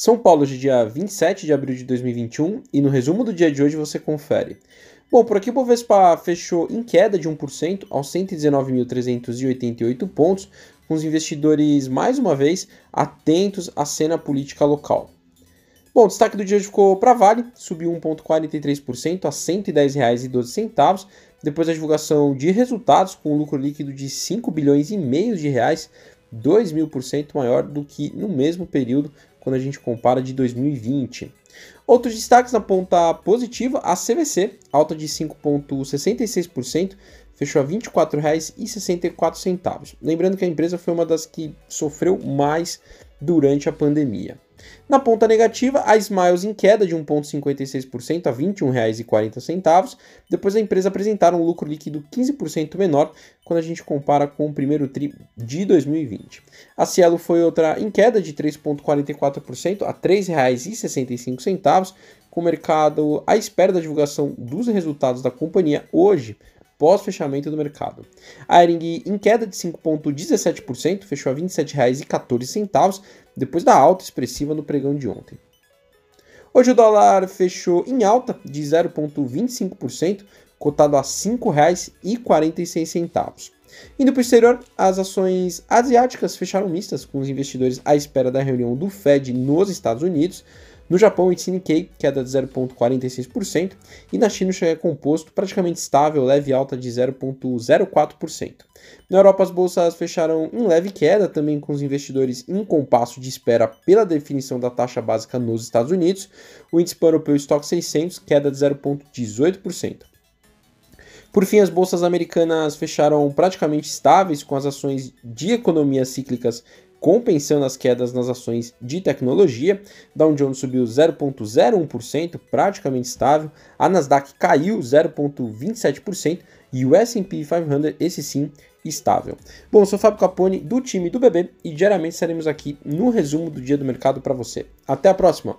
São Paulo de dia 27 de abril de 2021 e no resumo do dia de hoje você confere. Bom, por aqui o Bovespa fechou em queda de 1% aos 119.388 pontos, com os investidores mais uma vez atentos à cena política local. Bom, o destaque do dia ficou para Vale, subiu 1,43% a R$ 110,12, depois da divulgação de resultados com um lucro líquido de 5 bilhões e meio de reais, 2 mil por cento maior do que no mesmo período quando a gente compara de 2020. Outros destaques na ponta positiva, a CVC, alta de 5,66%, fechou a R$ 24,64. Lembrando que a empresa foi uma das que sofreu mais durante a pandemia. Na ponta negativa, a Smiles em queda de 1,56% a R$ 21,40. Depois a empresa apresentar um lucro líquido 15% menor quando a gente compara com o primeiro TRI de 2020. A Cielo foi outra em queda de 3,44% a R$ 3,65, com o mercado à espera da divulgação dos resultados da companhia hoje, pós-fechamento do mercado. A Ering em queda de 5,17%, fechou a R$ 27,14, depois da alta expressiva no pregão de ontem. Hoje o dólar fechou em alta de 0,25%, cotado a R$ 5,46. Indo para o exterior, as ações asiáticas fecharam mistas, com os investidores à espera da reunião do Fed nos Estados Unidos, no Japão, o Nikkei queda de 0,46% e na China o Xangai Composto praticamente estável, leve alta de 0,04%. Na Europa, as bolsas fecharam em leve queda, também com os investidores em compasso de espera pela definição da taxa básica nos Estados Unidos. O índice europeu Stock 600 queda de 0,18%. Por fim, as bolsas americanas fecharam praticamente estáveis, com as ações de economias cíclicas compensando as quedas nas ações de tecnologia. Dow Jones subiu 0,01%, praticamente estável. A Nasdaq caiu 0,27% e o S&P 500, esse sim, estável. Bom, sou Fábio Capone do time do BB e diariamente estaremos aqui no resumo do dia do mercado para você. Até a próxima!